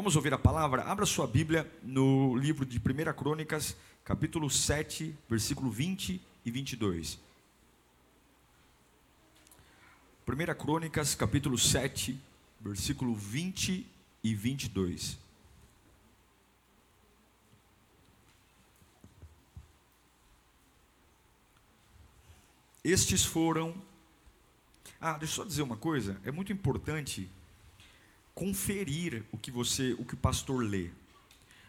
Vamos ouvir a palavra? Abra sua Bíblia no livro de 1 Crônicas, capítulo 7, versículo 20 e 22. 1 Crônicas, capítulo 7, versículo 20 e 22. Estes foram. Ah, deixa eu só dizer uma coisa. É muito importante conferir o que você, o que o pastor lê.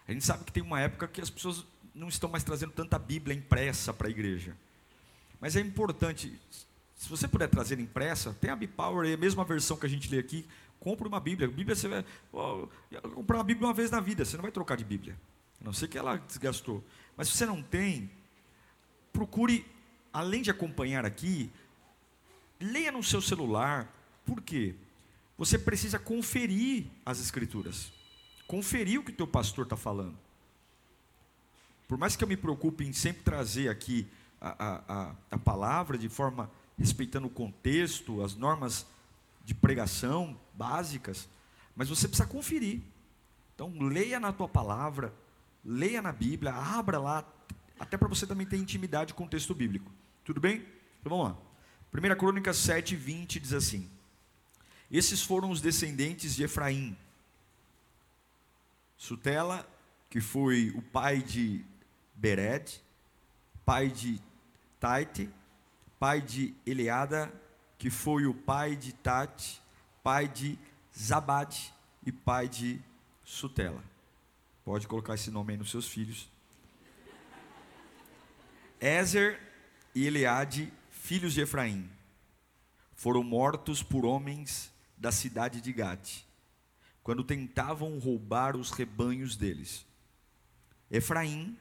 A gente sabe que tem uma época que as pessoas não estão mais trazendo tanta Bíblia impressa para a igreja. Mas é importante, se você puder trazer impressa, tem a Bipower, é a mesma versão que a gente lê aqui, compre uma Bíblia. Bíblia você vai oh, comprar uma Bíblia uma vez na vida, você não vai trocar de Bíblia. A não sei que ela desgastou. Mas se você não tem, procure, além de acompanhar aqui, leia no seu celular. Por quê? Você precisa conferir as escrituras, conferir o que o teu pastor está falando. Por mais que eu me preocupe em sempre trazer aqui a, a, a palavra de forma respeitando o contexto, as normas de pregação básicas, mas você precisa conferir. Então, leia na tua palavra, leia na Bíblia, abra lá, até para você também ter intimidade com o texto bíblico. Tudo bem? Então vamos lá. 1 Crônicas 7, 20 diz assim: esses foram os descendentes de Efraim. Sutela, que foi o pai de Bered, pai de Taite, pai de Eleada, que foi o pai de Tate, pai de Zabade e pai de Sutela. Pode colocar esse nome aí nos seus filhos. Ezer e Eleade, filhos de Efraim, foram mortos por homens da cidade de Gate, quando tentavam roubar os rebanhos deles. Efraim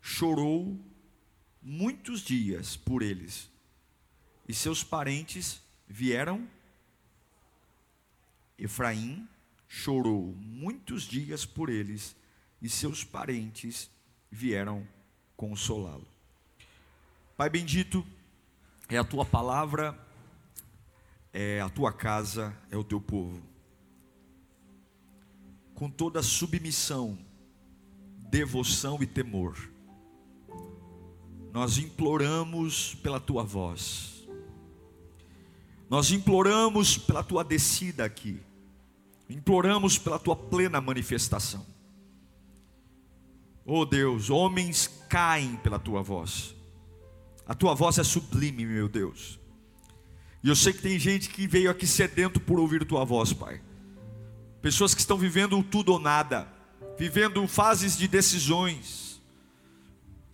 chorou muitos dias por eles, e seus parentes vieram. Efraim chorou muitos dias por eles, e seus parentes vieram consolá-lo. Pai bendito, é a tua palavra é a tua casa, é o teu povo. Com toda submissão, devoção e temor, nós imploramos pela tua voz, nós imploramos pela tua descida aqui, imploramos pela tua plena manifestação. Oh Deus, homens caem pela tua voz, a tua voz é sublime, meu Deus. E eu sei que tem gente que veio aqui sedento por ouvir tua voz, Pai. Pessoas que estão vivendo tudo ou nada, vivendo fases de decisões,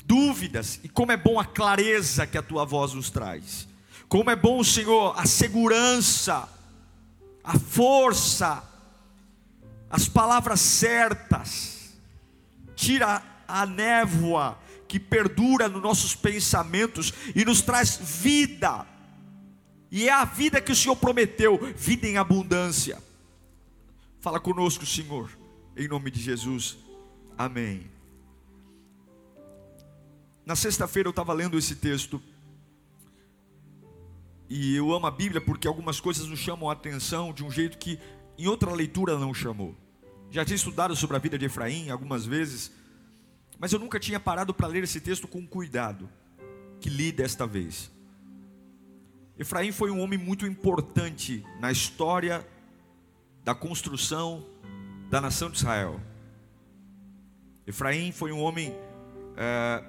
dúvidas, e como é bom a clareza que a tua voz nos traz. Como é bom, Senhor, a segurança, a força, as palavras certas. Tira a névoa que perdura nos nossos pensamentos e nos traz vida e é a vida que o Senhor prometeu, vida em abundância. Fala conosco, Senhor, em nome de Jesus. Amém. Na sexta-feira eu estava lendo esse texto. E eu amo a Bíblia porque algumas coisas nos chamam a atenção de um jeito que em outra leitura não chamou. Já tinha estudado sobre a vida de Efraim algumas vezes, mas eu nunca tinha parado para ler esse texto com cuidado, que li desta vez. Efraim foi um homem muito importante na história da construção da nação de Israel. Efraim foi um homem é,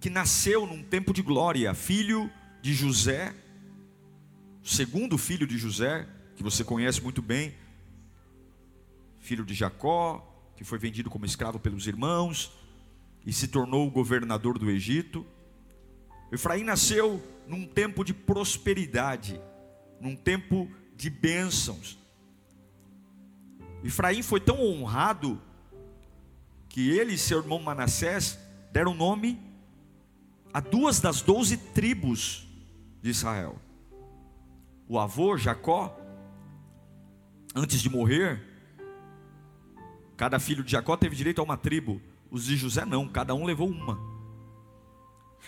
que nasceu num tempo de glória, filho de José, segundo filho de José, que você conhece muito bem, filho de Jacó, que foi vendido como escravo pelos irmãos e se tornou governador do Egito. Efraim nasceu num tempo de prosperidade, num tempo de bênçãos. Efraim foi tão honrado que ele e seu irmão Manassés deram nome a duas das doze tribos de Israel. O avô Jacó, antes de morrer, cada filho de Jacó teve direito a uma tribo. Os de José não, cada um levou uma.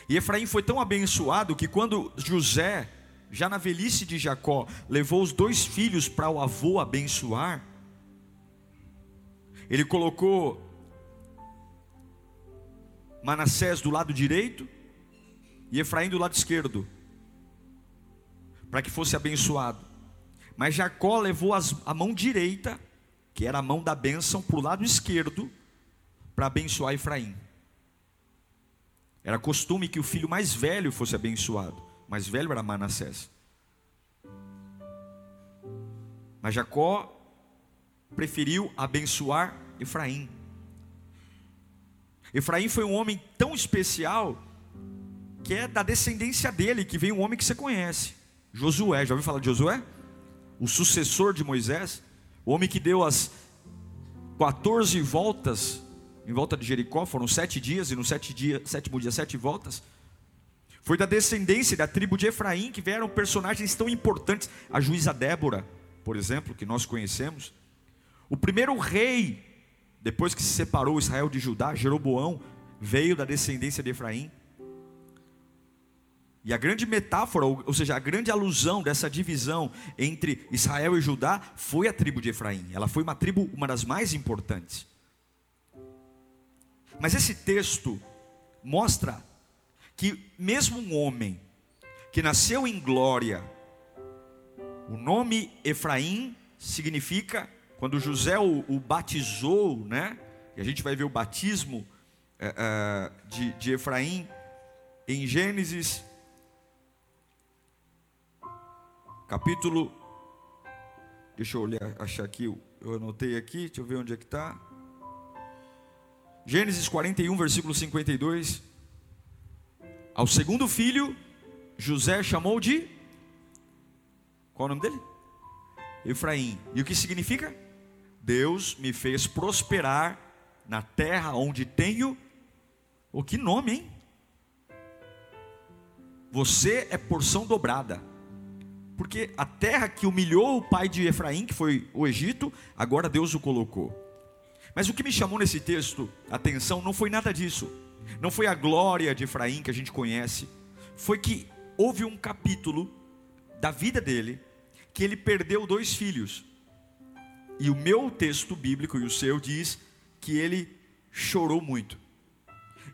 E Efraim foi tão abençoado que quando José, já na velhice de Jacó, levou os dois filhos para o avô abençoar, ele colocou Manassés do lado direito e Efraim do lado esquerdo, para que fosse abençoado. Mas Jacó levou as, a mão direita, que era a mão da bênção, para o lado esquerdo, para abençoar Efraim. Era costume que o filho mais velho fosse abençoado. Mais velho era Manassés. Mas Jacó preferiu abençoar Efraim. Efraim foi um homem tão especial que é da descendência dele que veio um homem que você conhece, Josué. Já ouviu falar de Josué? O sucessor de Moisés, o homem que deu as 14 voltas em volta de Jericó, foram sete dias, e no sete dia, sétimo dia, sete voltas. Foi da descendência da tribo de Efraim que vieram personagens tão importantes, a juíza Débora, por exemplo, que nós conhecemos. O primeiro rei, depois que se separou Israel de Judá, Jeroboão, veio da descendência de Efraim. E a grande metáfora, ou seja, a grande alusão dessa divisão entre Israel e Judá foi a tribo de Efraim. Ela foi uma tribo, uma das mais importantes. Mas esse texto mostra que, mesmo um homem que nasceu em glória, o nome Efraim significa, quando José o, o batizou, né? E a gente vai ver o batismo é, é, de, de Efraim em Gênesis, capítulo. Deixa eu olhar, achar aqui, eu anotei aqui, deixa eu ver onde é que está. Gênesis 41, versículo 52. Ao segundo filho, José chamou de. Qual é o nome dele? Efraim. E o que significa? Deus me fez prosperar na terra onde tenho. O oh, que nome, hein? Você é porção dobrada. Porque a terra que humilhou o pai de Efraim, que foi o Egito, agora Deus o colocou. Mas o que me chamou nesse texto a atenção não foi nada disso. Não foi a glória de Efraim que a gente conhece. Foi que houve um capítulo da vida dele que ele perdeu dois filhos. E o meu texto bíblico e o seu diz que ele chorou muito.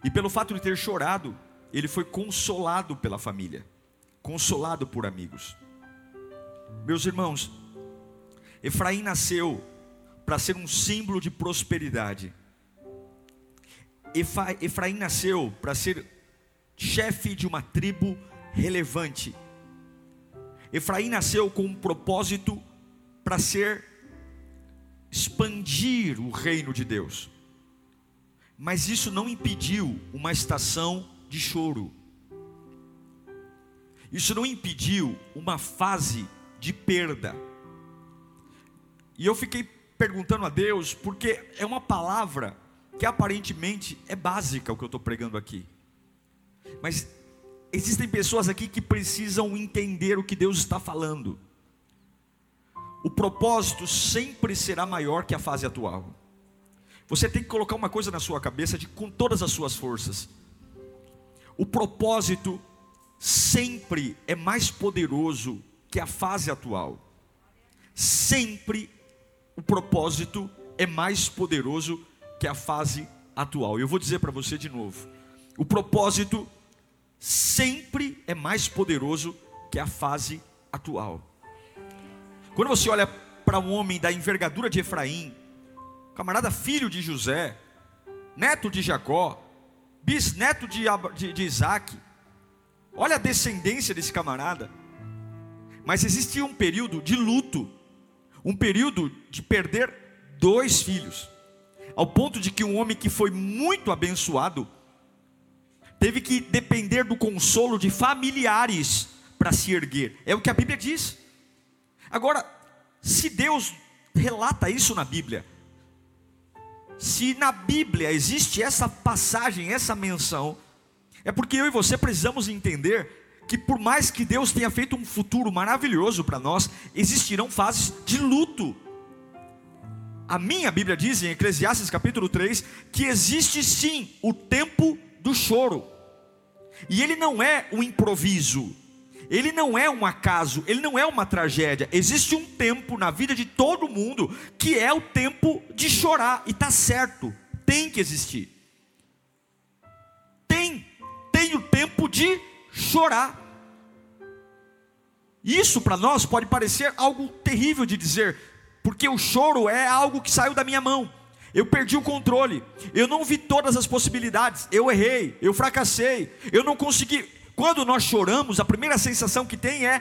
E pelo fato de ter chorado, ele foi consolado pela família, consolado por amigos. Meus irmãos, Efraim nasceu para ser um símbolo de prosperidade. Efraim nasceu para ser chefe de uma tribo relevante. Efraim nasceu com um propósito para ser expandir o reino de Deus. Mas isso não impediu uma estação de choro. Isso não impediu uma fase de perda. E eu fiquei perguntando a Deus, porque é uma palavra que aparentemente é básica o que eu estou pregando aqui. Mas existem pessoas aqui que precisam entender o que Deus está falando. O propósito sempre será maior que a fase atual. Você tem que colocar uma coisa na sua cabeça de com todas as suas forças. O propósito sempre é mais poderoso que a fase atual. Sempre o propósito é mais poderoso que a fase atual. Eu vou dizer para você de novo: o propósito sempre é mais poderoso que a fase atual. Quando você olha para um homem da envergadura de Efraim, camarada filho de José, neto de Jacó, bisneto de, de, de Isaac, olha a descendência desse camarada. Mas existia um período de luto um período de perder dois filhos, ao ponto de que um homem que foi muito abençoado teve que depender do consolo de familiares para se erguer. É o que a Bíblia diz. Agora, se Deus relata isso na Bíblia. Se na Bíblia existe essa passagem, essa menção, é porque eu e você precisamos entender que por mais que Deus tenha feito um futuro maravilhoso para nós, existirão fases de luto. A minha Bíblia diz em Eclesiastes capítulo 3 que existe sim o tempo do choro. E ele não é um improviso, ele não é um acaso, ele não é uma tragédia. Existe um tempo na vida de todo mundo que é o tempo de chorar, e está certo, tem que existir. Tem, tem o tempo de chorar. Isso para nós pode parecer algo terrível de dizer, porque o choro é algo que saiu da minha mão. Eu perdi o controle, eu não vi todas as possibilidades, eu errei, eu fracassei, eu não consegui. Quando nós choramos, a primeira sensação que tem é: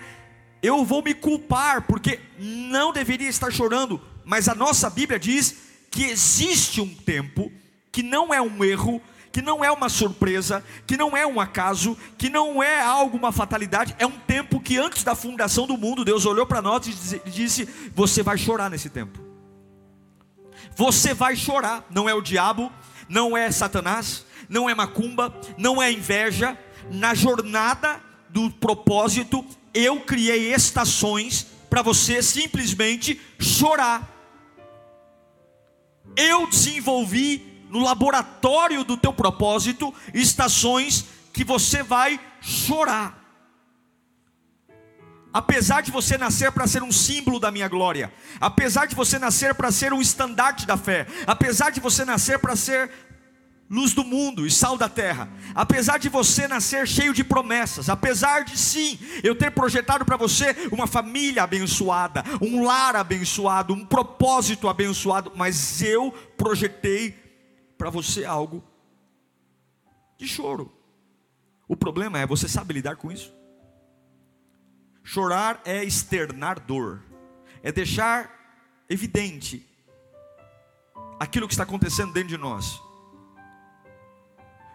eu vou me culpar, porque não deveria estar chorando, mas a nossa Bíblia diz que existe um tempo, que não é um erro, que não é uma surpresa, que não é um acaso, que não é algo, uma fatalidade, é um tempo que antes da fundação do mundo, Deus olhou para nós e disse: Você vai chorar nesse tempo. Você vai chorar, não é o diabo, não é Satanás, não é macumba, não é inveja. Na jornada do propósito, eu criei estações para você simplesmente chorar. Eu desenvolvi no laboratório do teu propósito estações que você vai chorar. Apesar de você nascer para ser um símbolo da minha glória, apesar de você nascer para ser um estandarte da fé, apesar de você nascer para ser luz do mundo e sal da terra, apesar de você nascer cheio de promessas, apesar de sim eu ter projetado para você uma família abençoada, um lar abençoado, um propósito abençoado, mas eu projetei para você algo de choro. O problema é, você sabe lidar com isso? Chorar é externar dor, é deixar evidente aquilo que está acontecendo dentro de nós.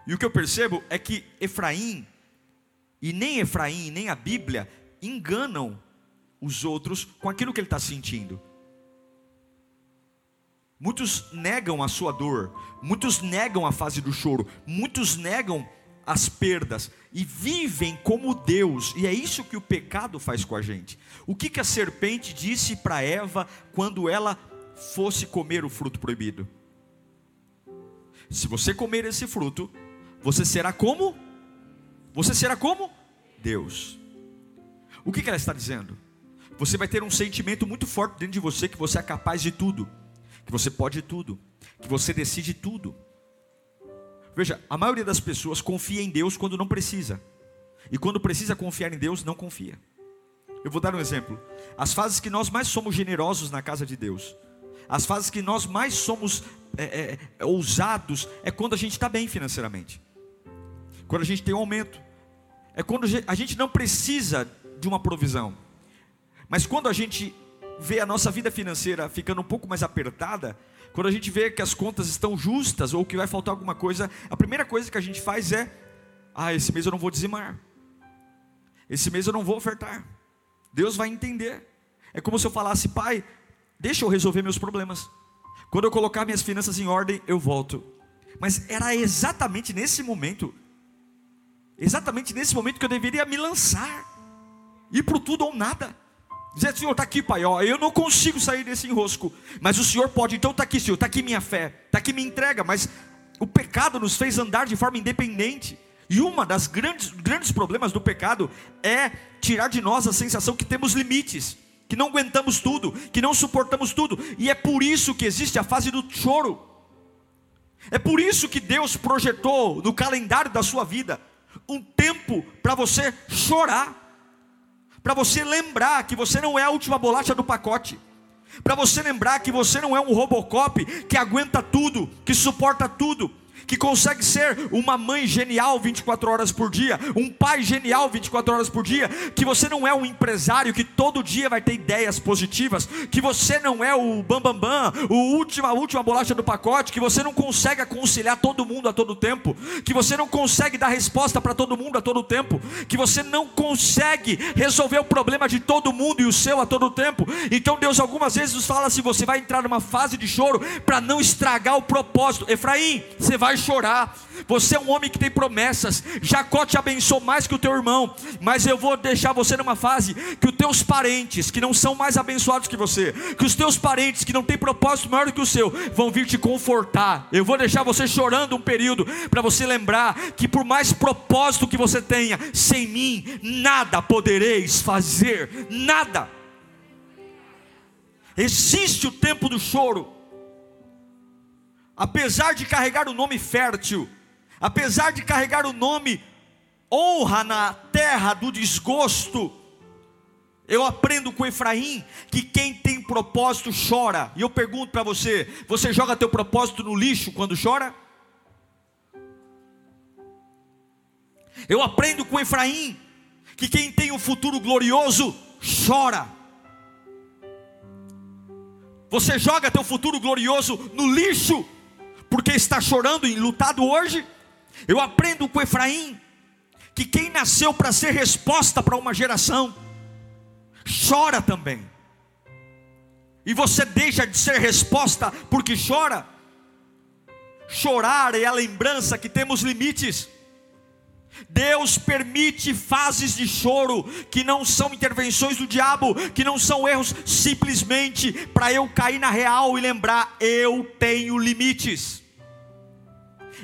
E o que eu percebo é que Efraim, e nem Efraim, nem a Bíblia, enganam os outros com aquilo que ele está sentindo. Muitos negam a sua dor, muitos negam a fase do choro, muitos negam as perdas e vivem como Deus, e é isso que o pecado faz com a gente. O que, que a serpente disse para Eva quando ela fosse comer o fruto proibido? Se você comer esse fruto, você será como? Você será como? Deus. O que, que ela está dizendo? Você vai ter um sentimento muito forte dentro de você que você é capaz de tudo que você pode tudo, que você decide tudo. Veja, a maioria das pessoas confia em Deus quando não precisa, e quando precisa confiar em Deus, não confia. Eu vou dar um exemplo. As fases que nós mais somos generosos na casa de Deus, as fases que nós mais somos é, é, ousados, é quando a gente está bem financeiramente, quando a gente tem um aumento, é quando a gente não precisa de uma provisão, mas quando a gente vê a nossa vida financeira ficando um pouco mais apertada, quando a gente vê que as contas estão justas ou que vai faltar alguma coisa, a primeira coisa que a gente faz é: ah, esse mês eu não vou dizimar, esse mês eu não vou ofertar. Deus vai entender. É como se eu falasse, pai, deixa eu resolver meus problemas. Quando eu colocar minhas finanças em ordem, eu volto. Mas era exatamente nesse momento, exatamente nesse momento que eu deveria me lançar, ir para tudo ou nada. Dizer, Senhor, está aqui, Pai, ó, eu não consigo sair desse enrosco, mas o Senhor pode, então está aqui, Senhor, está aqui minha fé, está aqui minha entrega, mas o pecado nos fez andar de forma independente, e uma das grandes, grandes problemas do pecado é tirar de nós a sensação que temos limites, que não aguentamos tudo, que não suportamos tudo, e é por isso que existe a fase do choro, é por isso que Deus projetou no calendário da sua vida um tempo para você chorar, para você lembrar que você não é a última bolacha do pacote, para você lembrar que você não é um Robocop que aguenta tudo, que suporta tudo, que consegue ser uma mãe genial 24 horas por dia, um pai genial 24 horas por dia, que você não é um empresário que todo dia vai ter ideias positivas, que você não é o bambambam, bam, bam, o última, a última bolacha do pacote, que você não consegue aconselhar todo mundo a todo tempo, que você não consegue dar resposta para todo mundo a todo tempo, que você não consegue resolver o problema de todo mundo e o seu a todo tempo. Então Deus algumas vezes nos fala assim: você vai entrar numa fase de choro para não estragar o propósito. Efraim, você vai chorar. Você é um homem que tem promessas. Jacó te abençoou mais que o teu irmão, mas eu vou deixar você numa fase que os teus parentes, que não são mais abençoados que você, que os teus parentes que não têm propósito maior do que o seu, vão vir te confortar. Eu vou deixar você chorando um período para você lembrar que por mais propósito que você tenha, sem mim nada podereis fazer, nada. Existe o tempo do choro. Apesar de carregar o nome fértil, apesar de carregar o nome honra na terra do desgosto, eu aprendo com Efraim que quem tem propósito chora. E eu pergunto para você: você joga teu propósito no lixo quando chora? Eu aprendo com Efraim que quem tem um futuro glorioso chora. Você joga teu futuro glorioso no lixo porque está chorando e lutado hoje? Eu aprendo com Efraim que quem nasceu para ser resposta para uma geração chora também. E você deixa de ser resposta porque chora. Chorar é a lembrança que temos limites. Deus permite fases de choro que não são intervenções do diabo, que não são erros, simplesmente para eu cair na real e lembrar: eu tenho limites.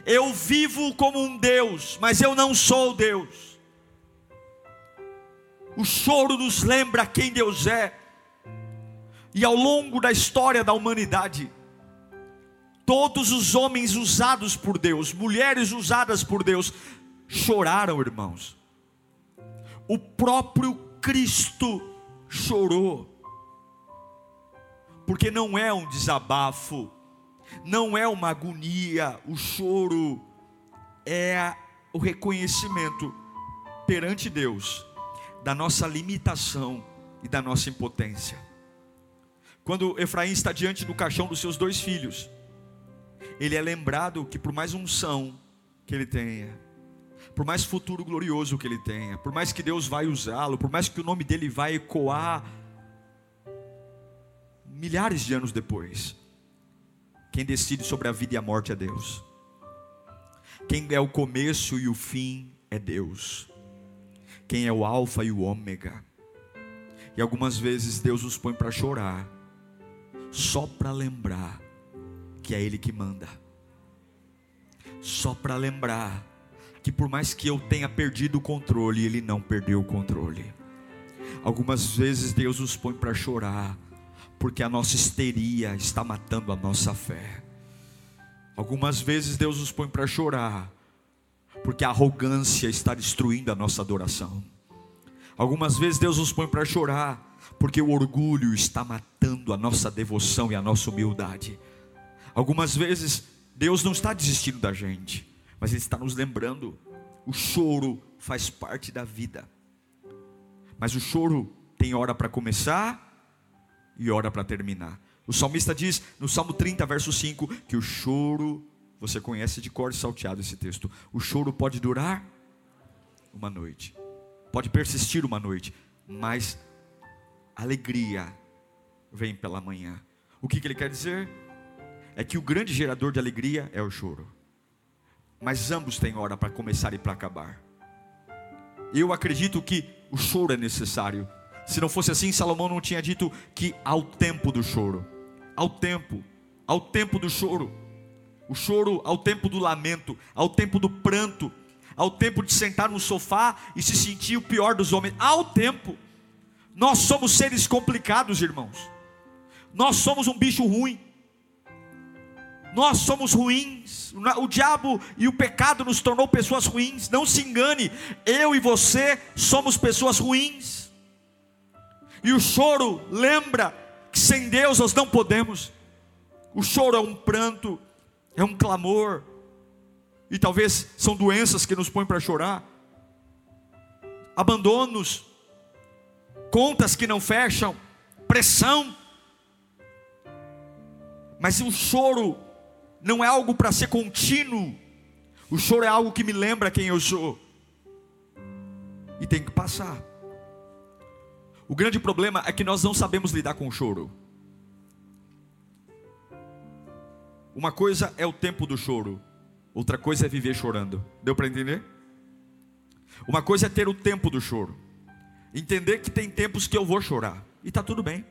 Eu vivo como um Deus, mas eu não sou Deus. O choro nos lembra quem Deus é, e ao longo da história da humanidade, todos os homens usados por Deus, mulheres usadas por Deus, choraram, irmãos. O próprio Cristo chorou, porque não é um desabafo, não é uma agonia, o choro é o reconhecimento perante Deus da nossa limitação e da nossa impotência. Quando Efraim está diante do caixão dos seus dois filhos, ele é lembrado que por mais unção que ele tenha, por mais futuro glorioso que ele tenha, por mais que Deus vai usá-lo, por mais que o nome dele vai ecoar milhares de anos depois, quem decide sobre a vida e a morte é Deus. Quem é o começo e o fim é Deus. Quem é o alfa e o ômega. E algumas vezes Deus nos põe para chorar, só para lembrar que é Ele que manda. Só para lembrar que por mais que eu tenha perdido o controle, Ele não perdeu o controle. Algumas vezes Deus nos põe para chorar, porque a nossa histeria está matando a nossa fé. Algumas vezes Deus nos põe para chorar, porque a arrogância está destruindo a nossa adoração. Algumas vezes Deus nos põe para chorar, porque o orgulho está matando a nossa devoção e a nossa humildade. Algumas vezes Deus não está desistindo da gente, mas Ele está nos lembrando: o choro faz parte da vida. Mas o choro tem hora para começar e hora para terminar. O salmista diz no Salmo 30, verso 5, que o choro, você conhece de cor salteado esse texto, o choro pode durar uma noite, pode persistir uma noite, mas alegria vem pela manhã. O que, que ele quer dizer? É que o grande gerador de alegria é o choro mas ambos têm hora para começar e para acabar. Eu acredito que o choro é necessário. Se não fosse assim, Salomão não tinha dito que ao tempo do choro, ao tempo, ao tempo do choro, o choro ao tempo do lamento, ao tempo do pranto, ao tempo de sentar no sofá e se sentir o pior dos homens, ao tempo. Nós somos seres complicados, irmãos. Nós somos um bicho ruim. Nós somos ruins. O diabo e o pecado nos tornou pessoas ruins. Não se engane, eu e você somos pessoas ruins. E o choro lembra que sem Deus nós não podemos. O choro é um pranto, é um clamor, e talvez são doenças que nos põem para chorar, abandonos, contas que não fecham, pressão. Mas o choro não é algo para ser contínuo, o choro é algo que me lembra quem eu sou, e tem que passar. O grande problema é que nós não sabemos lidar com o choro. Uma coisa é o tempo do choro, outra coisa é viver chorando. Deu para entender? Uma coisa é ter o tempo do choro, entender que tem tempos que eu vou chorar, e está tudo bem.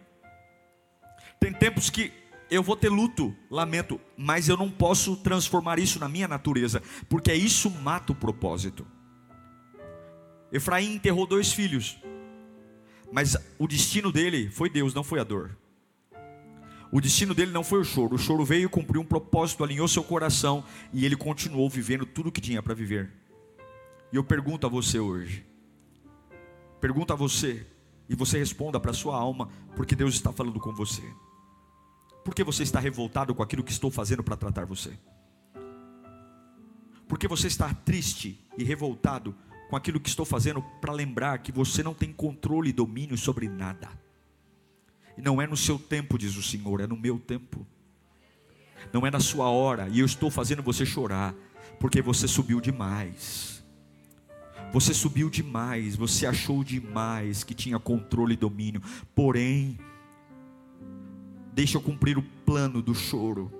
Tem tempos que eu vou ter luto, lamento, mas eu não posso transformar isso na minha natureza, porque isso mata o propósito. Efraim enterrou dois filhos, mas o destino dele foi Deus, não foi a dor. O destino dele não foi o choro. O choro veio cumprir um propósito, alinhou seu coração e ele continuou vivendo tudo o que tinha para viver. E eu pergunto a você hoje. Pergunto a você e você responda para a sua alma, porque Deus está falando com você. Por que você está revoltado com aquilo que estou fazendo para tratar você? Por que você está triste e revoltado com aquilo que estou fazendo para lembrar que você não tem controle e domínio sobre nada? E não é no seu tempo, diz o Senhor, é no meu tempo. Não é na sua hora, e eu estou fazendo você chorar, porque você subiu demais. Você subiu demais, você achou demais que tinha controle e domínio. Porém, deixa eu cumprir o plano do choro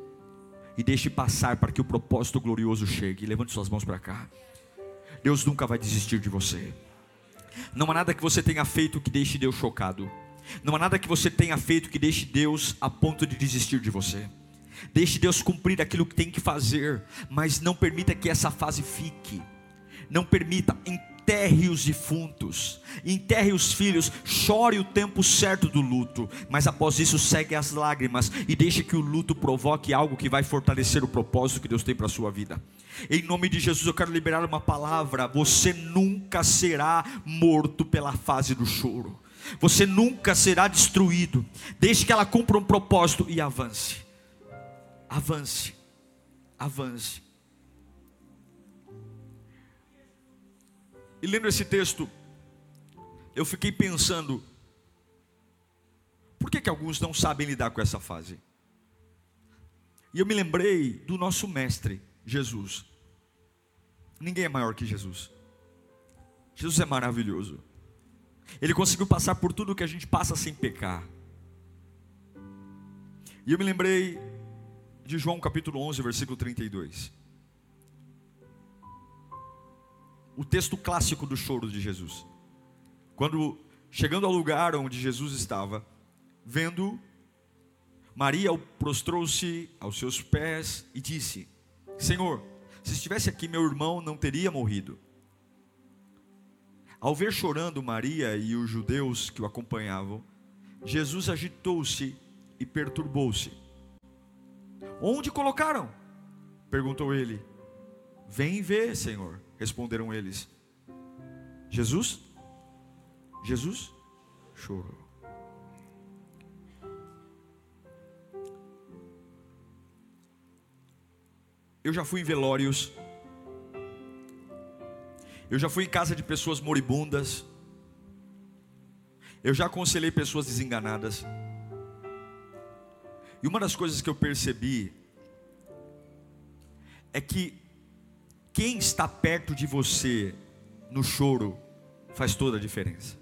e deixe passar para que o propósito glorioso chegue. Levante suas mãos para cá. Deus nunca vai desistir de você. Não há nada que você tenha feito que deixe Deus chocado. Não há nada que você tenha feito que deixe Deus a ponto de desistir de você. Deixe Deus cumprir aquilo que tem que fazer, mas não permita que essa fase fique. Não permita, enterre os defuntos, enterre os filhos, chore o tempo certo do luto, mas após isso segue as lágrimas e deixe que o luto provoque algo que vai fortalecer o propósito que Deus tem para a sua vida. Em nome de Jesus eu quero liberar uma palavra: você nunca será morto pela fase do choro. Você nunca será destruído. Deixe que ela cumpra um propósito e avance. Avance. Avance. E lendo esse texto, eu fiquei pensando: por que, que alguns não sabem lidar com essa fase? E eu me lembrei do nosso mestre, Jesus. Ninguém é maior que Jesus. Jesus é maravilhoso. Ele conseguiu passar por tudo que a gente passa sem pecar. E eu me lembrei de João capítulo 11, versículo 32. O texto clássico do choro de Jesus. Quando chegando ao lugar onde Jesus estava, vendo Maria prostrou-se aos seus pés e disse: Senhor, se estivesse aqui meu irmão não teria morrido. Ao ver chorando Maria e os judeus que o acompanhavam, Jesus agitou-se e perturbou-se. Onde colocaram? perguntou ele. Vem ver, Senhor, responderam eles. Jesus? Jesus chorou. Eu já fui em velórios eu já fui em casa de pessoas moribundas. Eu já aconselhei pessoas desenganadas. E uma das coisas que eu percebi é que quem está perto de você no choro faz toda a diferença.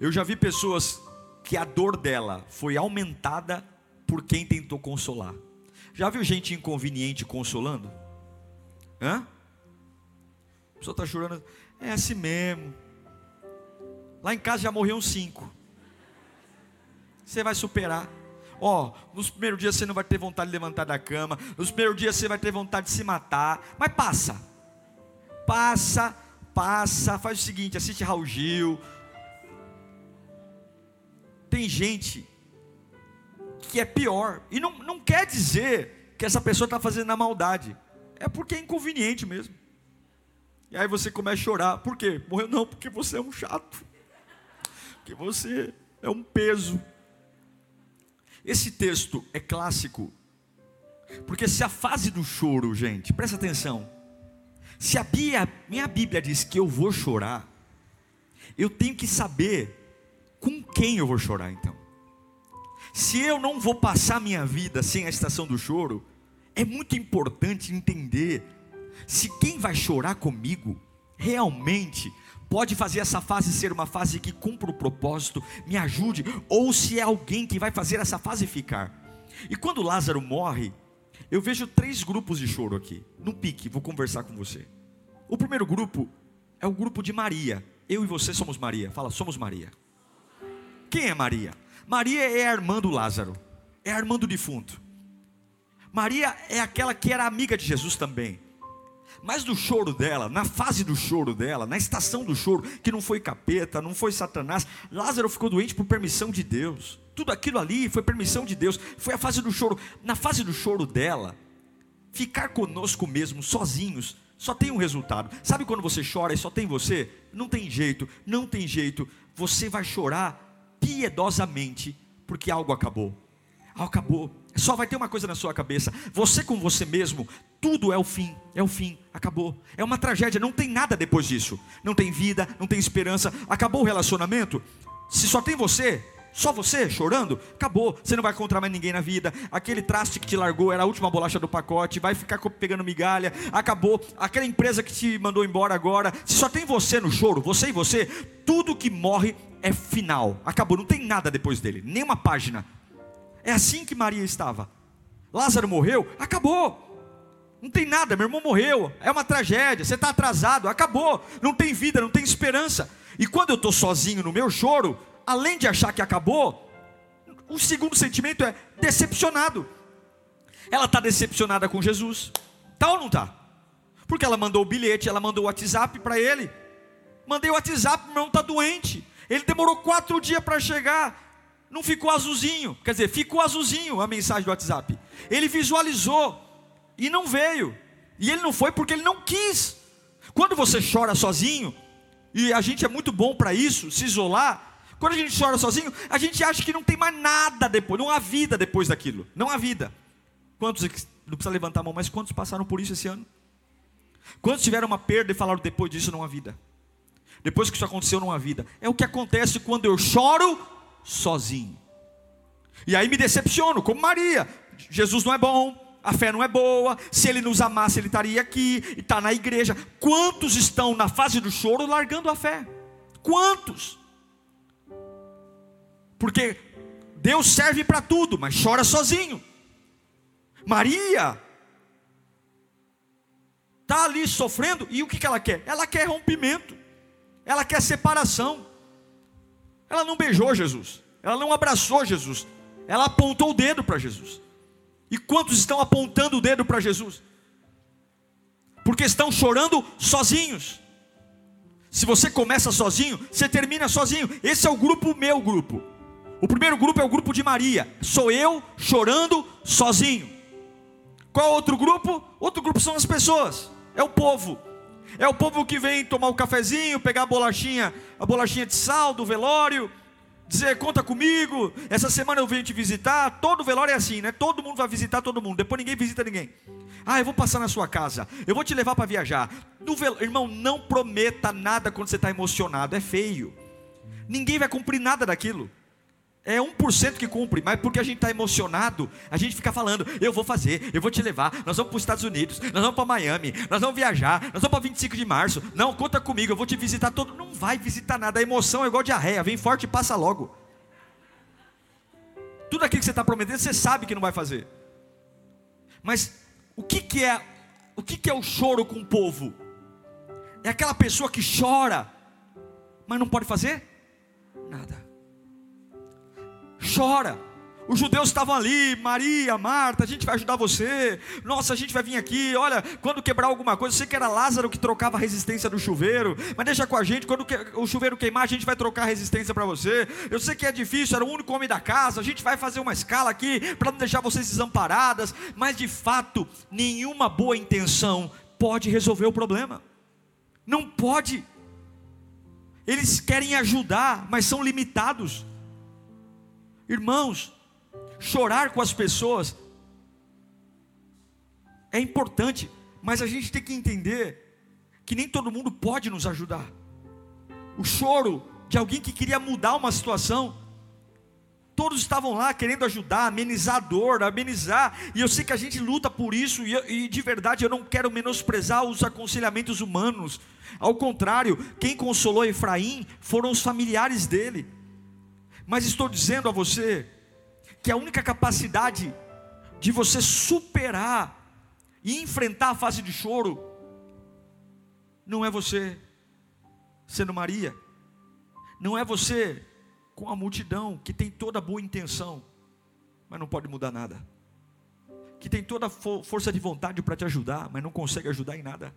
Eu já vi pessoas que a dor dela foi aumentada por quem tentou consolar. Já viu gente inconveniente consolando? Hã? A pessoa está chorando. É assim mesmo. Lá em casa já morreu uns cinco. Você vai superar. Ó, oh, nos primeiros dias você não vai ter vontade de levantar da cama. Nos primeiros dias você vai ter vontade de se matar. Mas passa. Passa, passa. Faz o seguinte: assiste Raul Gil. Tem gente que é pior. E não, não quer dizer que essa pessoa está fazendo a maldade. É porque é inconveniente mesmo. E aí você começa a chorar. Por quê? Morreu não, porque você é um chato. Porque você é um peso. Esse texto é clássico. Porque se a fase do choro, gente, presta atenção. Se a minha Bíblia diz que eu vou chorar, eu tenho que saber com quem eu vou chorar então. Se eu não vou passar minha vida sem a estação do choro, é muito importante entender se quem vai chorar comigo realmente pode fazer essa fase ser uma fase que cumpra o propósito, me ajude, ou se é alguém que vai fazer essa fase ficar. E quando Lázaro morre, eu vejo três grupos de choro aqui, no pique, vou conversar com você. O primeiro grupo é o grupo de Maria. Eu e você somos Maria. Fala, somos Maria. Quem é Maria? Maria é a irmã do Lázaro, é a irmã do defunto. Maria é aquela que era amiga de Jesus também. Mas no choro dela, na fase do choro dela, na estação do choro, que não foi capeta, não foi Satanás, Lázaro ficou doente por permissão de Deus. Tudo aquilo ali foi permissão de Deus. Foi a fase do choro. Na fase do choro dela, ficar conosco mesmo, sozinhos, só tem um resultado. Sabe quando você chora e só tem você? Não tem jeito, não tem jeito. Você vai chorar piedosamente, porque algo acabou. Algo acabou. Só vai ter uma coisa na sua cabeça. Você com você mesmo, tudo é o fim. É o fim. Acabou. É uma tragédia. Não tem nada depois disso. Não tem vida, não tem esperança. Acabou o relacionamento. Se só tem você, só você chorando? Acabou. Você não vai encontrar mais ninguém na vida. Aquele traste que te largou era a última bolacha do pacote. Vai ficar pegando migalha. Acabou. Aquela empresa que te mandou embora agora. Se só tem você no choro, você e você, tudo que morre é final. Acabou. Não tem nada depois dele. Nem uma página. É assim que Maria estava. Lázaro morreu, acabou. Não tem nada, meu irmão morreu, é uma tragédia, você está atrasado, acabou, não tem vida, não tem esperança. E quando eu estou sozinho no meu choro, além de achar que acabou, o segundo sentimento é decepcionado. Ela está decepcionada com Jesus, tá ou não está? Porque ela mandou o bilhete, ela mandou o WhatsApp para ele. Mandei o WhatsApp, meu irmão está doente. Ele demorou quatro dias para chegar não ficou azulzinho, quer dizer, ficou azulzinho a mensagem do WhatsApp. Ele visualizou e não veio. E ele não foi porque ele não quis. Quando você chora sozinho, e a gente é muito bom para isso, se isolar, quando a gente chora sozinho, a gente acha que não tem mais nada depois, não há vida depois daquilo, não há vida. Quantos, não precisa levantar a mão, mas quantos passaram por isso esse ano? Quantos tiveram uma perda e falaram depois disso não há vida? Depois que isso aconteceu, não há vida. É o que acontece quando eu choro sozinho. E aí me decepciono, como Maria. Jesus não é bom, a fé não é boa. Se ele nos amasse, ele estaria aqui está na igreja. Quantos estão na fase do choro largando a fé? Quantos? Porque Deus serve para tudo, mas chora sozinho. Maria está ali sofrendo e o que, que ela quer? Ela quer rompimento, ela quer separação. Ela não beijou Jesus, ela não abraçou Jesus, ela apontou o dedo para Jesus. E quantos estão apontando o dedo para Jesus? Porque estão chorando sozinhos. Se você começa sozinho, você termina sozinho. Esse é o grupo meu grupo. O primeiro grupo é o grupo de Maria. Sou eu chorando sozinho. Qual outro grupo? Outro grupo são as pessoas. É o povo. É o povo que vem tomar um cafezinho, pegar a bolachinha, a bolachinha de sal do velório, dizer, conta comigo, essa semana eu venho te visitar. Todo velório é assim, né? Todo mundo vai visitar todo mundo, depois ninguém visita ninguém. Ah, eu vou passar na sua casa, eu vou te levar para viajar. Vel... Irmão, não prometa nada quando você está emocionado, é feio. Ninguém vai cumprir nada daquilo. É 1% que cumpre, mas porque a gente está emocionado, a gente fica falando, eu vou fazer, eu vou te levar, nós vamos para os Estados Unidos, nós vamos para Miami, nós vamos viajar, nós vamos para 25 de março. Não, conta comigo, eu vou te visitar todo. Não vai visitar nada, a emoção é igual diarreia, vem forte e passa logo. Tudo aquilo que você está prometendo, você sabe que não vai fazer. Mas o que, que é o que, que é o choro com o povo? É aquela pessoa que chora, mas não pode fazer nada chora. Os judeus estavam ali, Maria, Marta, a gente vai ajudar você. Nossa, a gente vai vir aqui. Olha, quando quebrar alguma coisa, sei que era Lázaro que trocava a resistência do chuveiro, mas deixa com a gente. Quando o chuveiro queimar, a gente vai trocar a resistência para você. Eu sei que é difícil, era o único homem da casa. A gente vai fazer uma escala aqui para não deixar vocês desamparadas. Mas de fato, nenhuma boa intenção pode resolver o problema. Não pode. Eles querem ajudar, mas são limitados. Irmãos, chorar com as pessoas é importante, mas a gente tem que entender que nem todo mundo pode nos ajudar. O choro de alguém que queria mudar uma situação, todos estavam lá querendo ajudar, amenizar a dor, amenizar, e eu sei que a gente luta por isso, e, e de verdade eu não quero menosprezar os aconselhamentos humanos, ao contrário, quem consolou Efraim foram os familiares dele, mas estou dizendo a você, que a única capacidade de você superar e enfrentar a fase de choro, não é você sendo Maria, não é você com a multidão que tem toda a boa intenção, mas não pode mudar nada, que tem toda a força de vontade para te ajudar, mas não consegue ajudar em nada.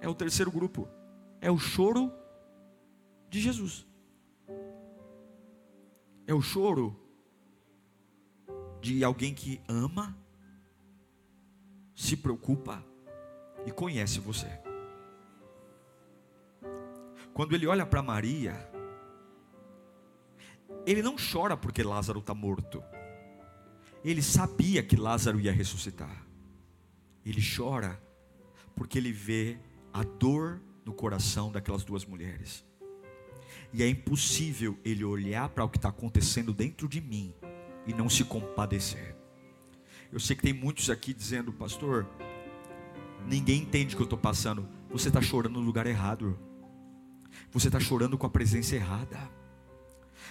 É o terceiro grupo, é o choro de Jesus. É o choro de alguém que ama, se preocupa e conhece você. Quando ele olha para Maria, ele não chora porque Lázaro está morto. Ele sabia que Lázaro ia ressuscitar. Ele chora porque ele vê a dor no coração daquelas duas mulheres. E é impossível ele olhar para o que está acontecendo dentro de mim e não se compadecer. Eu sei que tem muitos aqui dizendo, pastor, ninguém entende o que eu estou passando. Você está chorando no lugar errado. Você está chorando com a presença errada.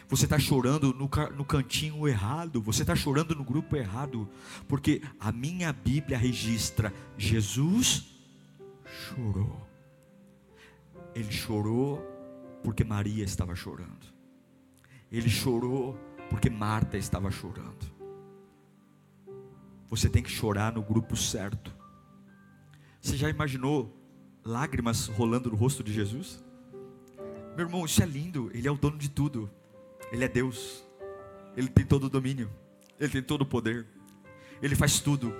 Você está chorando no, no cantinho errado. Você está chorando no grupo errado. Porque a minha Bíblia registra: Jesus chorou. Ele chorou porque Maria estava chorando. Ele chorou porque Marta estava chorando. Você tem que chorar no grupo certo. Você já imaginou lágrimas rolando no rosto de Jesus? Meu irmão, isso é lindo. Ele é o dono de tudo. Ele é Deus. Ele tem todo o domínio. Ele tem todo o poder. Ele faz tudo.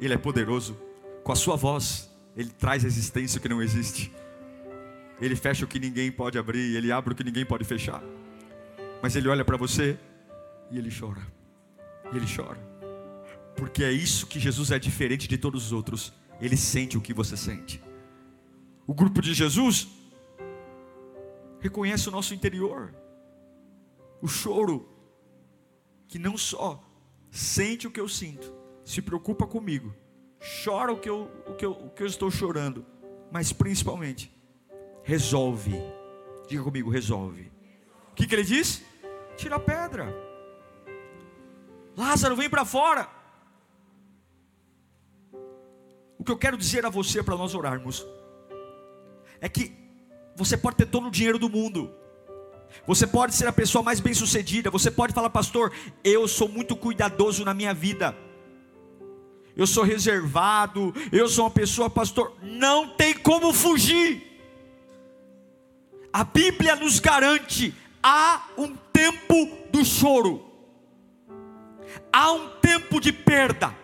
Ele é poderoso. Com a sua voz, ele traz existência que não existe. Ele fecha o que ninguém pode abrir, ele abre o que ninguém pode fechar. Mas ele olha para você e ele chora. E ele chora. Porque é isso que Jesus é diferente de todos os outros. Ele sente o que você sente. O grupo de Jesus reconhece o nosso interior. O choro que não só sente o que eu sinto, se preocupa comigo, chora o que eu, o que eu, o que eu estou chorando, mas principalmente resolve. Diga comigo, resolve. O que, que ele diz? Tira a pedra. Lázaro, vem para fora. O que eu quero dizer a você para nós orarmos é que você pode ter todo o dinheiro do mundo, você pode ser a pessoa mais bem-sucedida, você pode falar, pastor, eu sou muito cuidadoso na minha vida. Eu sou reservado, eu sou uma pessoa, pastor, não tem como fugir. A Bíblia nos garante há um tempo do choro. Há um tempo de perda.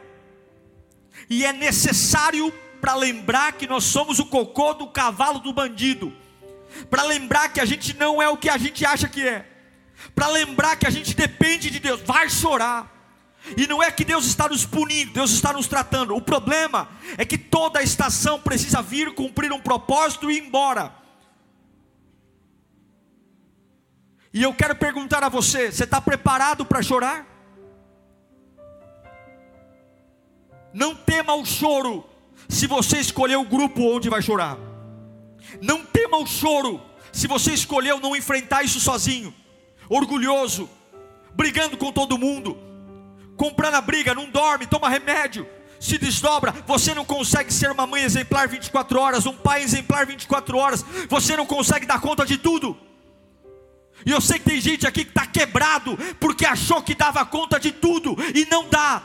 E é necessário para lembrar que nós somos o cocô do cavalo do bandido para lembrar que a gente não é o que a gente acha que é, para lembrar que a gente depende de Deus, vai chorar. E não é que Deus está nos punindo, Deus está nos tratando. O problema é que toda estação precisa vir cumprir um propósito e ir embora. E eu quero perguntar a você: você está preparado para chorar? Não tema o choro, se você escolher o grupo onde vai chorar. Não tema o choro, se você escolheu não enfrentar isso sozinho, orgulhoso, brigando com todo mundo, comprando a briga, não dorme, toma remédio, se desdobra, você não consegue ser uma mãe exemplar 24 horas, um pai exemplar 24 horas, você não consegue dar conta de tudo. E eu sei que tem gente aqui que está quebrado, porque achou que dava conta de tudo, e não dá.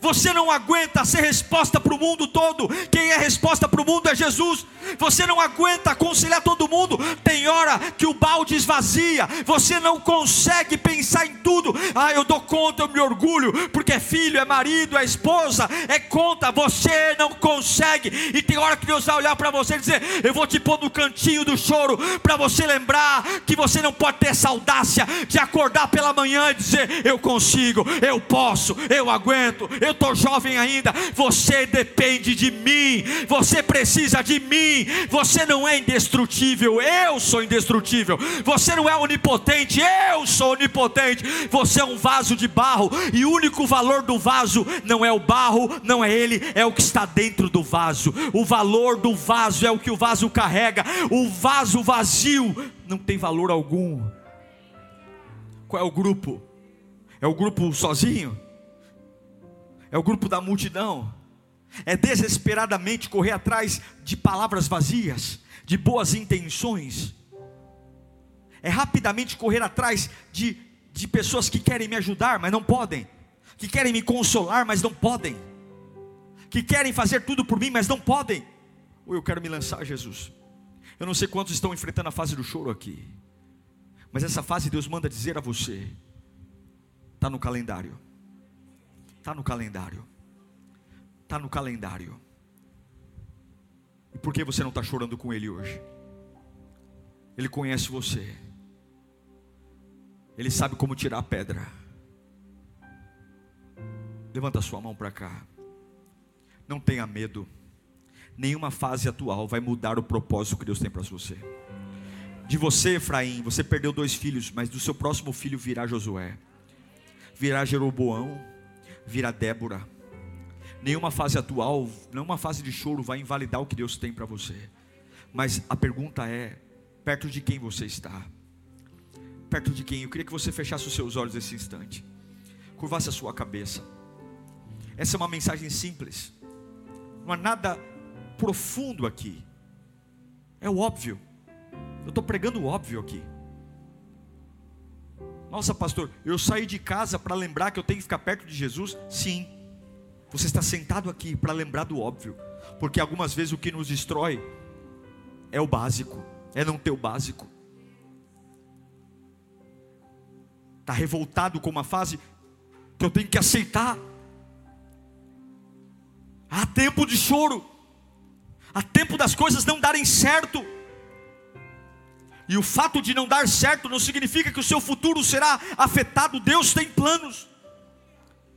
Você não aguenta ser resposta para o mundo todo. Quem é resposta para o mundo é Jesus. Você não aguenta aconselhar todo mundo. Tem hora que o balde esvazia. Você não consegue pensar em tudo. Ah, eu dou conta, eu me orgulho, porque é filho, é marido, é esposa, é conta. Você não consegue. E tem hora que Deus vai olhar para você e dizer: Eu vou te pôr no cantinho do choro, para você lembrar que você não pode ter essa audácia de acordar pela manhã e dizer: Eu consigo, eu posso, eu aguento, eu estou jovem ainda. Você depende de mim, você precisa de mim. Você não é indestrutível, eu sou indestrutível. Você não é onipotente, eu sou onipotente. Você é um vaso de barro, e o único valor do vaso não é o barro, não é ele, é o que está dentro do vaso. O valor do vaso é o que o vaso carrega, o vaso vazio não tem valor algum. Qual é o grupo? É o grupo sozinho? É o grupo da multidão? É desesperadamente correr atrás de palavras vazias, de boas intenções? É rapidamente correr atrás de, de pessoas que querem me ajudar, mas não podem, que querem me consolar, mas não podem, que querem fazer tudo por mim, mas não podem? Ou eu quero me lançar, Jesus? Eu não sei quantos estão enfrentando a fase do choro aqui. Mas essa fase Deus manda dizer a você: está no calendário. Está no calendário. Está no calendário. E por que você não está chorando com Ele hoje? Ele conhece você. Ele sabe como tirar a pedra. Levanta sua mão para cá. Não tenha medo. Nenhuma fase atual vai mudar o propósito que Deus tem para você. De você, Efraim, você perdeu dois filhos, mas do seu próximo filho virá Josué, virá Jeroboão, virá Débora. Nenhuma fase atual, nenhuma fase de choro vai invalidar o que Deus tem para você. Mas a pergunta é: perto de quem você está? Perto de quem? Eu queria que você fechasse os seus olhos nesse instante, curvasse a sua cabeça. Essa é uma mensagem simples, não há nada profundo aqui, é o óbvio. Eu estou pregando o óbvio aqui. Nossa, pastor, eu saí de casa para lembrar que eu tenho que ficar perto de Jesus? Sim. Você está sentado aqui para lembrar do óbvio, porque algumas vezes o que nos destrói é o básico, é não ter o básico. Está revoltado com uma fase que eu tenho que aceitar. Há tempo de choro, há tempo das coisas não darem certo. E o fato de não dar certo não significa que o seu futuro será afetado. Deus tem planos.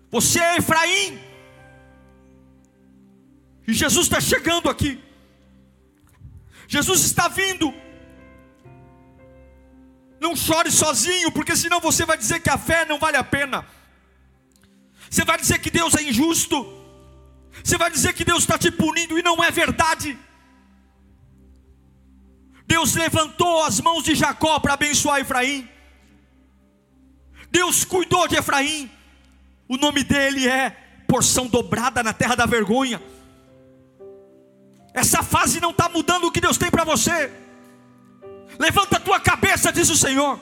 Você é Efraim. E Jesus está chegando aqui. Jesus está vindo. Não chore sozinho, porque senão você vai dizer que a fé não vale a pena. Você vai dizer que Deus é injusto. Você vai dizer que Deus está te punindo e não é verdade. Deus levantou as mãos de Jacó para abençoar Efraim. Deus cuidou de Efraim. O nome dele é porção dobrada na terra da vergonha. Essa fase não está mudando o que Deus tem para você. Levanta a tua cabeça, diz o Senhor.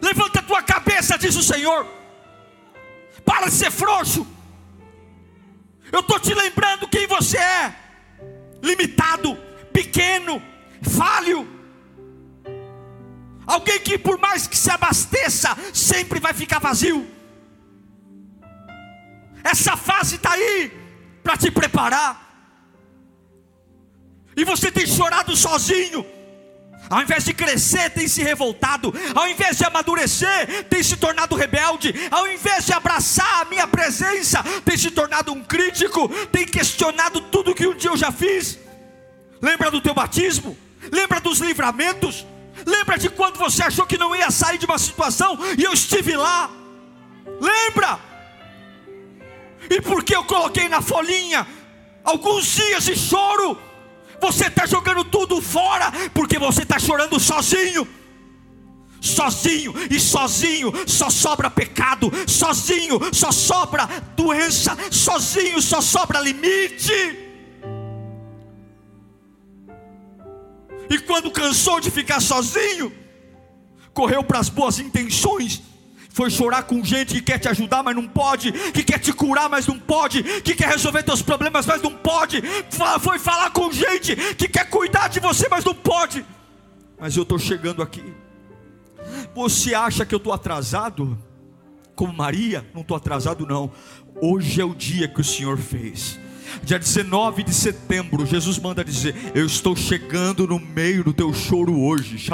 Levanta a tua cabeça, diz o Senhor. Para de ser frouxo. Eu estou te lembrando quem você é: limitado, pequeno, falho. Alguém que por mais que se abasteça, sempre vai ficar vazio. Essa fase está aí para te preparar. E você tem chorado sozinho. Ao invés de crescer, tem se revoltado. Ao invés de amadurecer, tem se tornado rebelde. Ao invés de abraçar a minha presença, tem se tornado um crítico. Tem questionado tudo que um dia eu já fiz. Lembra do teu batismo? Lembra dos livramentos? Lembra de quando você achou que não ia sair de uma situação e eu estive lá? Lembra? E porque eu coloquei na folhinha alguns dias de choro? Você está jogando tudo fora porque você está chorando sozinho. Sozinho e sozinho só sobra pecado, sozinho só sobra doença, sozinho só sobra limite. E quando cansou de ficar sozinho, correu para as boas intenções, foi chorar com gente que quer te ajudar, mas não pode, que quer te curar, mas não pode, que quer resolver teus problemas, mas não pode. Foi falar com gente que quer cuidar de você, mas não pode. Mas eu estou chegando aqui. Você acha que eu estou atrasado? Como Maria? Não estou atrasado, não. Hoje é o dia que o Senhor fez dia 19 de setembro, Jesus manda dizer: Eu estou chegando no meio do teu choro hoje.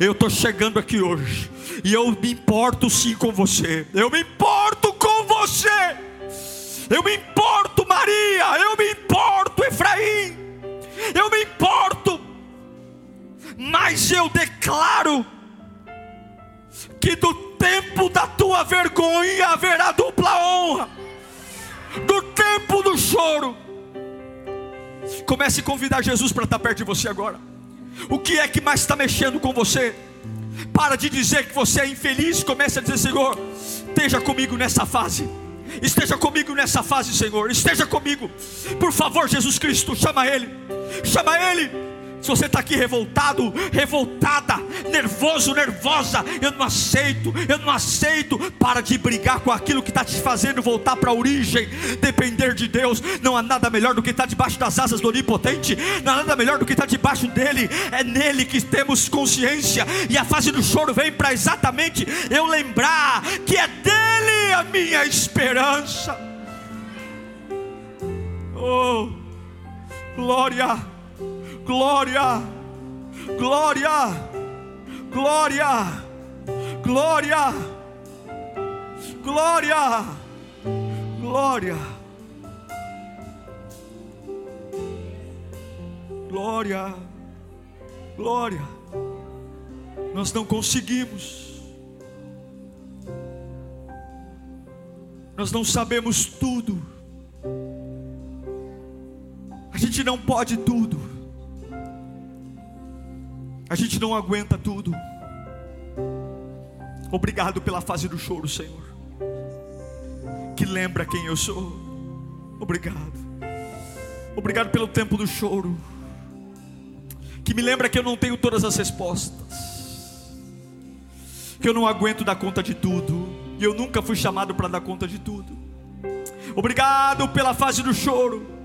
Eu estou chegando aqui hoje, e eu me importo sim com você. Eu me importo com você. Eu me importo, Maria, eu me importo, Efraim, eu me importo, mas eu declaro que do tempo da tua vergonha haverá dupla honra, do tempo do choro. Comece a convidar Jesus para estar perto de você agora. O que é que mais está mexendo com você? Para de dizer que você é infeliz, comece a dizer: Senhor, esteja comigo nessa fase. Esteja comigo nessa fase, Senhor. Esteja comigo. Por favor, Jesus Cristo, chama Ele. Chama Ele. Se você está aqui revoltado, revoltada, nervoso, nervosa, eu não aceito, eu não aceito. Para de brigar com aquilo que está te fazendo voltar para a origem, depender de Deus. Não há nada melhor do que estar tá debaixo das asas do Onipotente, não há nada melhor do que estar tá debaixo dele. É nele que temos consciência, e a fase do choro vem para exatamente eu lembrar que é dele a minha esperança. Oh, glória glória, glória, glória, glória, glória, glória, glória, glória. Nós não conseguimos, nós não sabemos tudo, a gente não pode tudo. A gente não aguenta tudo. Obrigado pela fase do choro, Senhor. Que lembra quem eu sou. Obrigado. Obrigado pelo tempo do choro. Que me lembra que eu não tenho todas as respostas. Que eu não aguento dar conta de tudo. E eu nunca fui chamado para dar conta de tudo. Obrigado pela fase do choro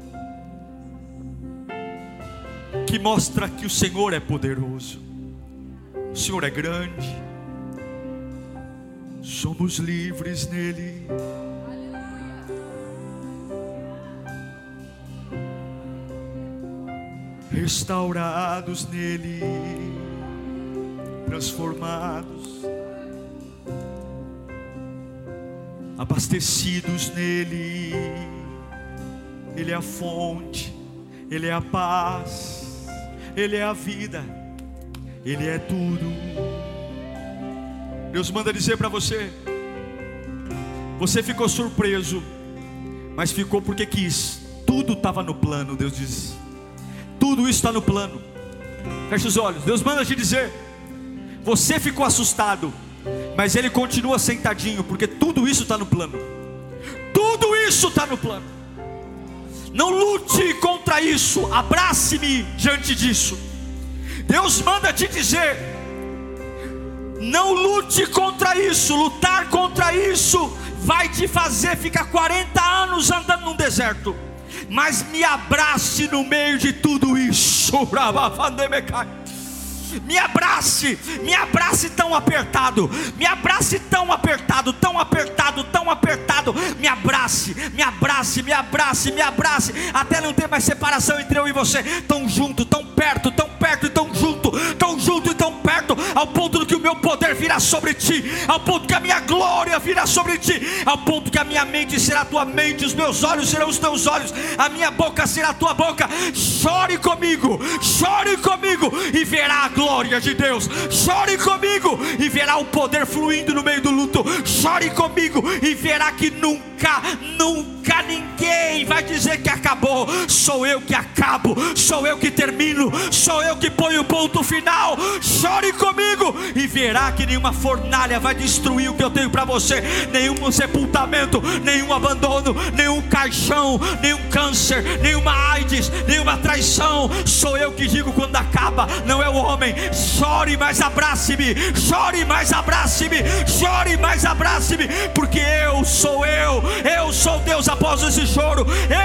que mostra que o Senhor é poderoso, o Senhor é grande, somos livres nele. Restaurados nele, transformados, abastecidos nele, Ele é a fonte, Ele é a paz. Ele é a vida, Ele é tudo. Deus manda dizer para você: você ficou surpreso, mas ficou porque quis. Tudo estava no plano, Deus diz. Tudo isso está no plano. Feche os olhos. Deus manda te dizer: você ficou assustado, mas Ele continua sentadinho, porque tudo isso está no plano. Tudo isso está no plano. Não lute contra isso, abrace-me diante disso. Deus manda te dizer: não lute contra isso, lutar contra isso vai te fazer ficar 40 anos andando num deserto. Mas me abrace no meio de tudo isso. Me abrace, me abrace tão apertado, me abrace tão apertado, tão apertado, tão apertado, me abrace, me abrace, me abrace, me abrace, até não ter mais separação entre eu e você, tão junto, tão perto, tão perto e tão junto, tão junto e tão perto, ao ponto que o meu poder virá sobre ti, ao ponto que a minha glória virá sobre ti, ao ponto que a minha mente será tua mente, os meus olhos serão os teus olhos, a minha boca será tua boca. Chore comigo, chore comigo e verá a glória de Deus. Chore comigo e verá o poder fluindo no meio do luto. Chore comigo e verá que nunca, nunca ninguém vai dizer que acabou. Sou eu que acabo, sou eu que termino, sou eu que ponho o ponto final. Chore comigo e verá que nenhuma fornalha vai destruir o que eu tenho para você, nenhum sepultamento, nenhum abandono, nenhum caixão, nenhum câncer, nenhuma AIDS, nenhuma traição. Sou eu que digo quando acaba, não é o homem. Chore, mas abrace-me. Chore, mas abrace-me. Chore, mas abrace-me, porque eu sou eu. Eu sou Deus após esse choro. Eu